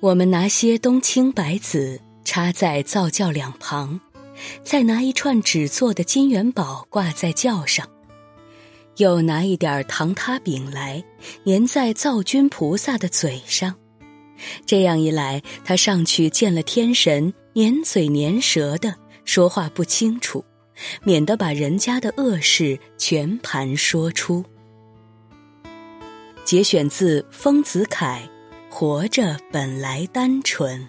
我们拿些冬青白子插在灶窖两旁，再拿一串纸做的金元宝挂在轿上，又拿一点糖塌饼来粘在灶君菩萨的嘴上。这样一来，他上去见了天神，粘嘴粘舌的说话不清楚，免得把人家的恶事全盘说出。节选自丰子恺。活着本来单纯。